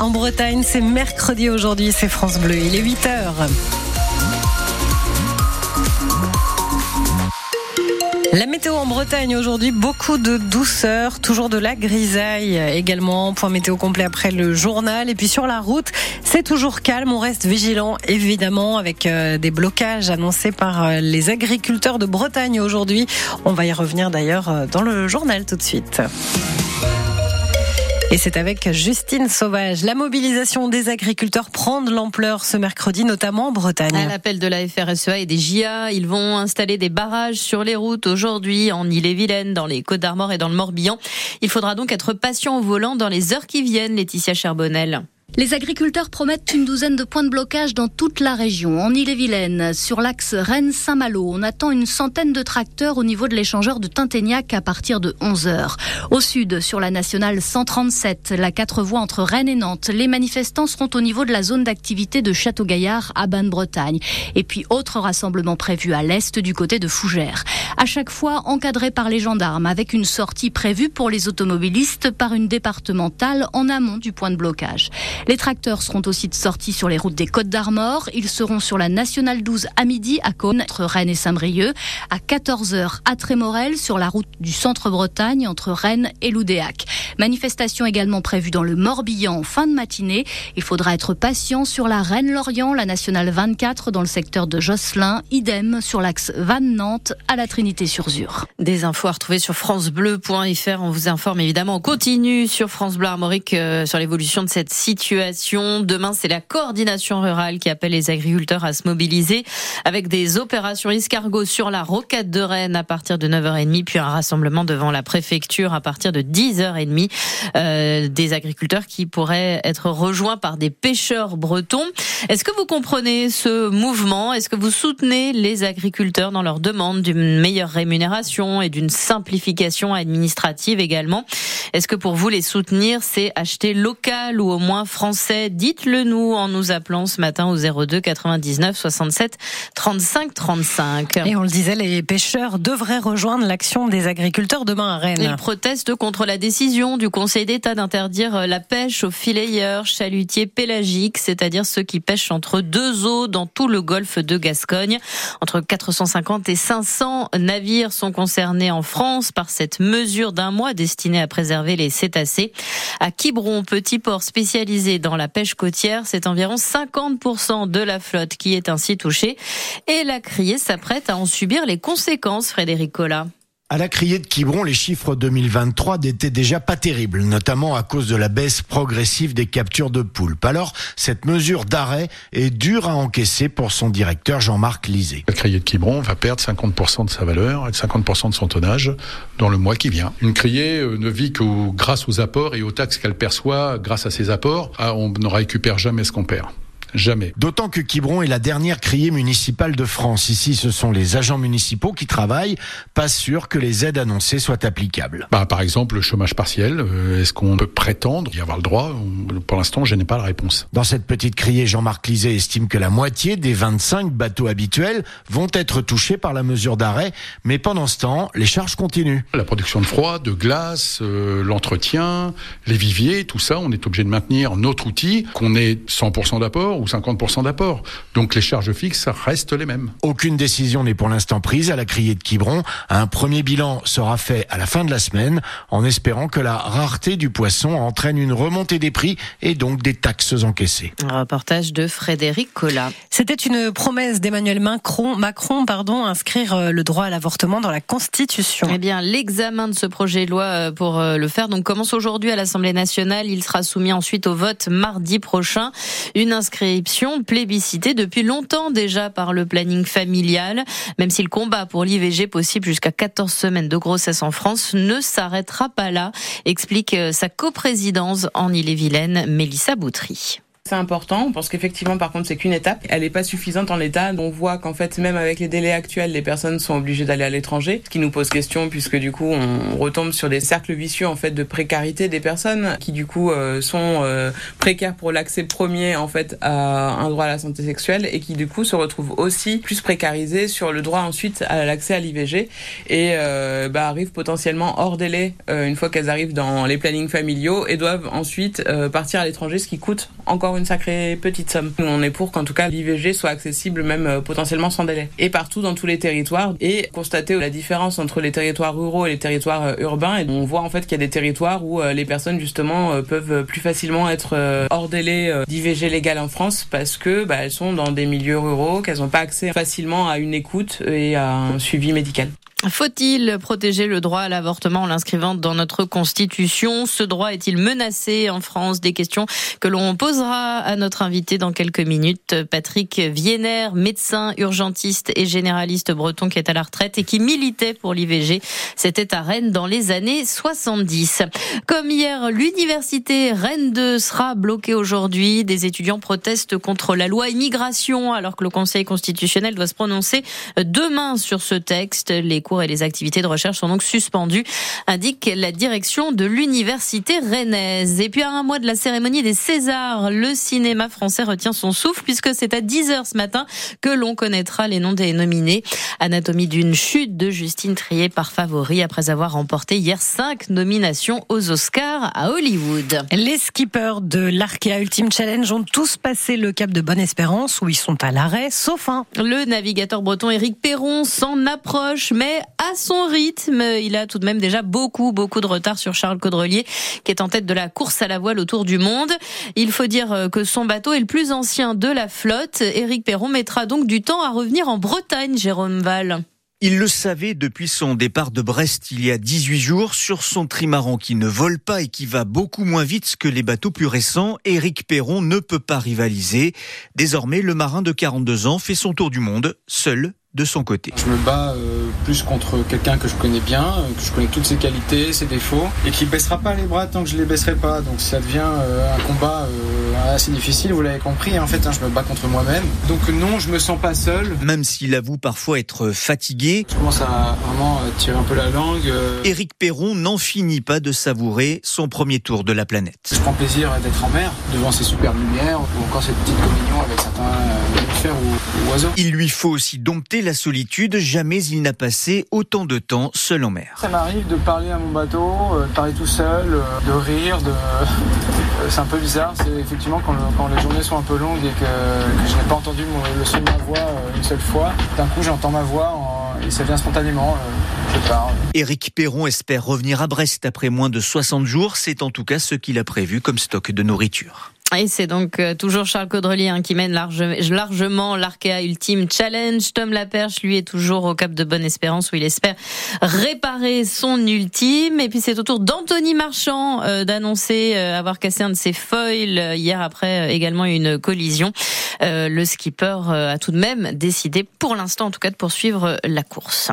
en Bretagne. C'est mercredi aujourd'hui, c'est France Bleu. Il est 8 heures. La météo en Bretagne aujourd'hui, beaucoup de douceur, toujours de la grisaille également. Point météo complet après le journal. Et puis sur la route, c'est toujours calme. On reste vigilant évidemment avec euh, des blocages annoncés par euh, les agriculteurs de Bretagne aujourd'hui. On va y revenir d'ailleurs euh, dans le journal tout de suite. Et c'est avec Justine Sauvage. La mobilisation des agriculteurs prend de l'ampleur ce mercredi, notamment en Bretagne. À l'appel de la FRSEA et des JA, ils vont installer des barrages sur les routes aujourd'hui en Ille-et-Vilaine, dans les Côtes d'Armor et dans le Morbihan. Il faudra donc être patient au volant dans les heures qui viennent, Laetitia Charbonnel. Les agriculteurs promettent une douzaine de points de blocage dans toute la région. En Ille-et-Vilaine, sur l'axe Rennes-Saint-Malo, on attend une centaine de tracteurs au niveau de l'échangeur de Tinténiac à partir de 11 heures. Au sud, sur la nationale 137, la quatre voies entre Rennes et Nantes, les manifestants seront au niveau de la zone d'activité de Château-Gaillard à Bagne-Bretagne. Et puis, autre rassemblement prévu à l'est du côté de Fougères. À chaque fois encadré par les gendarmes avec une sortie prévue pour les automobilistes par une départementale en amont du point de blocage. Les tracteurs seront aussi de sortie sur les routes des Côtes d'Armor. Ils seront sur la nationale 12 à midi à Cône, entre Rennes et Saint-Brieuc, à 14h à Trémorel, sur la route du centre-Bretagne, entre Rennes et Loudéac. Manifestation également prévue dans le Morbihan en fin de matinée. Il faudra être patient sur la Rennes-Lorient, la nationale 24 dans le secteur de Josselin, idem sur l'axe Vannes-Nantes à la Trinité-sur-Zur. Des infos à sur francebleu.fr. On vous informe évidemment, on continue sur France Bleu Armorique euh, sur l'évolution de cette situation Demain, c'est la coordination rurale qui appelle les agriculteurs à se mobiliser avec des opérations escargots sur la rocade de Rennes à partir de 9h30, puis un rassemblement devant la préfecture à partir de 10h30. Euh, des agriculteurs qui pourraient être rejoints par des pêcheurs bretons. Est-ce que vous comprenez ce mouvement? Est-ce que vous soutenez les agriculteurs dans leur demande d'une meilleure rémunération et d'une simplification administrative également? Est-ce que pour vous les soutenir, c'est acheter local ou au moins français. Dites-le nous en nous appelant ce matin au 02 99 67 35 35. Et on le disait, les pêcheurs devraient rejoindre l'action des agriculteurs demain à Rennes. Ils protestent contre la décision du Conseil d'État d'interdire la pêche aux fileyeurs, chalutiers pélagiques, c'est-à-dire ceux qui pêchent entre deux eaux dans tout le golfe de Gascogne. Entre 450 et 500 navires sont concernés en France par cette mesure d'un mois destinée à préserver les cétacés. À Quiberon, petit port spécialisé dans la pêche côtière. C'est environ 50% de la flotte qui est ainsi touchée. Et la criée s'apprête à en subir les conséquences, Frédéric Collat. À la criée de Quiberon, les chiffres 2023 n'étaient déjà pas terribles, notamment à cause de la baisse progressive des captures de poulpes. Alors, cette mesure d'arrêt est dure à encaisser pour son directeur Jean-Marc Lisée. La criée de Quiberon va perdre 50% de sa valeur et 50% de son tonnage dans le mois qui vient. Une criée euh, ne vit que grâce aux apports et aux taxes qu'elle perçoit grâce à ses apports. Ah, on ne récupère jamais ce qu'on perd. Jamais. D'autant que Quiberon est la dernière criée municipale de France. Ici, ce sont les agents municipaux qui travaillent. Pas sûr que les aides annoncées soient applicables. Bah, par exemple, le chômage partiel. Euh, est-ce qu'on peut prétendre y avoir le droit Pour l'instant, je n'ai pas la réponse. Dans cette petite criée, Jean-Marc Lisée estime que la moitié des 25 bateaux habituels vont être touchés par la mesure d'arrêt. Mais pendant ce temps, les charges continuent. La production de froid, de glace, euh, l'entretien, les viviers, tout ça, on est obligé de maintenir notre outil, qu'on ait 100% d'apport ou 50% d'apport. Donc les charges fixes restent les mêmes. Aucune décision n'est pour l'instant prise à la criée de Quiberon. Un premier bilan sera fait à la fin de la semaine en espérant que la rareté du poisson entraîne une remontée des prix et donc des taxes encaissées. Un reportage de Frédéric Collat. C'était une promesse d'Emmanuel Macron, Macron pardon, inscrire euh, le droit à l'avortement dans la Constitution. Eh bien, l'examen de ce projet de loi euh, pour euh, le faire donc commence aujourd'hui à l'Assemblée nationale. Il sera soumis ensuite au vote mardi prochain. Une inscription inscription plébiscitée depuis longtemps déjà par le planning familial. Même si le combat pour l'IVG possible jusqu'à 14 semaines de grossesse en France ne s'arrêtera pas là, explique euh, sa coprésidence en Ille-et-Vilaine, Mélissa Boutry Important. Pense qu'effectivement, par contre, c'est qu'une étape. Elle n'est pas suffisante en l'état. On voit qu'en fait, même avec les délais actuels, les personnes sont obligées d'aller à l'étranger, ce qui nous pose question puisque du coup, on retombe sur des cercles vicieux en fait de précarité des personnes qui du coup euh, sont euh, précaires pour l'accès premier en fait à un droit à la santé sexuelle et qui du coup se retrouvent aussi plus précarisés sur le droit ensuite à l'accès à l'IVG et euh, bah, arrivent potentiellement hors délai une fois qu'elles arrivent dans les plannings familiaux et doivent ensuite partir à l'étranger, ce qui coûte encore une sacrée petite somme. on est pour qu'en tout cas l'IVG soit accessible même potentiellement sans délai et partout dans tous les territoires et constater la différence entre les territoires ruraux et les territoires urbains et on voit en fait qu'il y a des territoires où les personnes justement peuvent plus facilement être hors délai d'IVG légal en France parce que bah, elles sont dans des milieux ruraux, qu'elles n'ont pas accès facilement à une écoute et à un suivi médical. Faut-il protéger le droit à l'avortement en l'inscrivant dans notre constitution? Ce droit est-il menacé en France? Des questions que l'on posera à notre invité dans quelques minutes, Patrick Vienner, médecin urgentiste et généraliste breton qui est à la retraite et qui militait pour l'IVG. C'était à Rennes dans les années 70. Comme hier, l'université Rennes 2 sera bloquée aujourd'hui. Des étudiants protestent contre la loi immigration alors que le Conseil constitutionnel doit se prononcer demain sur ce texte. Et les activités de recherche sont donc suspendues, indique la direction de l'université rennaise. Et puis à un mois de la cérémonie des Césars, le cinéma français retient son souffle puisque c'est à 10h ce matin que l'on connaîtra les noms des nominés. Anatomie d'une chute de Justine Trier par favori après avoir remporté hier cinq nominations aux Oscars à Hollywood. Les skippers de l'Arkea Ultimate Challenge ont tous passé le cap de Bonne-Espérance où ils sont à l'arrêt, sauf un. Le navigateur breton Éric Perron s'en approche, mais à son rythme. Il a tout de même déjà beaucoup, beaucoup de retard sur Charles Caudrelier, qui est en tête de la course à la voile autour du monde. Il faut dire que son bateau est le plus ancien de la flotte. Éric Perron mettra donc du temps à revenir en Bretagne, Jérôme Val. Il le savait depuis son départ de Brest il y a 18 jours sur son trimaran qui ne vole pas et qui va beaucoup moins vite que les bateaux plus récents. Éric Perron ne peut pas rivaliser. Désormais, le marin de 42 ans fait son tour du monde, seul de son côté. Je me bats euh, plus contre quelqu'un que je connais bien, euh, que je connais toutes ses qualités, ses défauts, et qui baissera pas les bras tant que je les baisserai pas. Donc ça devient euh, un combat assez difficile, vous l'avez compris. En fait, hein, je me bats contre moi-même. Donc non, je me sens pas seul. Même s'il avoue parfois être fatigué. Je commence à vraiment tirer un peu la langue. Éric Perron n'en finit pas de savourer son premier tour de la planète. Je prends plaisir d'être en mer, devant ces superbes lumières, ou encore cette petite communion avec certains mammifères ou oiseaux. Il lui faut aussi dompter la solitude, jamais il n'a passé autant de temps seul en mer. Ça m'arrive de parler à mon bateau, euh, de parler tout seul, euh, de rire, de... Euh, c'est un peu bizarre, c'est effectivement quand, les journées sont un peu longues et que, je n'ai pas entendu le son de ma voix une seule fois, d'un coup j'entends ma voix et ça vient spontanément. Je parle. Éric Perron espère revenir à Brest après moins de 60 jours. C'est en tout cas ce qu'il a prévu comme stock de nourriture. Et c'est donc euh, toujours Charles Caudrelier hein, qui mène large, largement l'Arkea Ultime Challenge. Tom Laperche, lui, est toujours au Cap de Bonne Espérance où il espère réparer son ultime. Et puis c'est au tour d'Anthony Marchand euh, d'annoncer euh, avoir cassé un de ses foils hier après également une collision. le skipper a tout de même décidé, pour l'instant en tout cas, de poursuivre la course.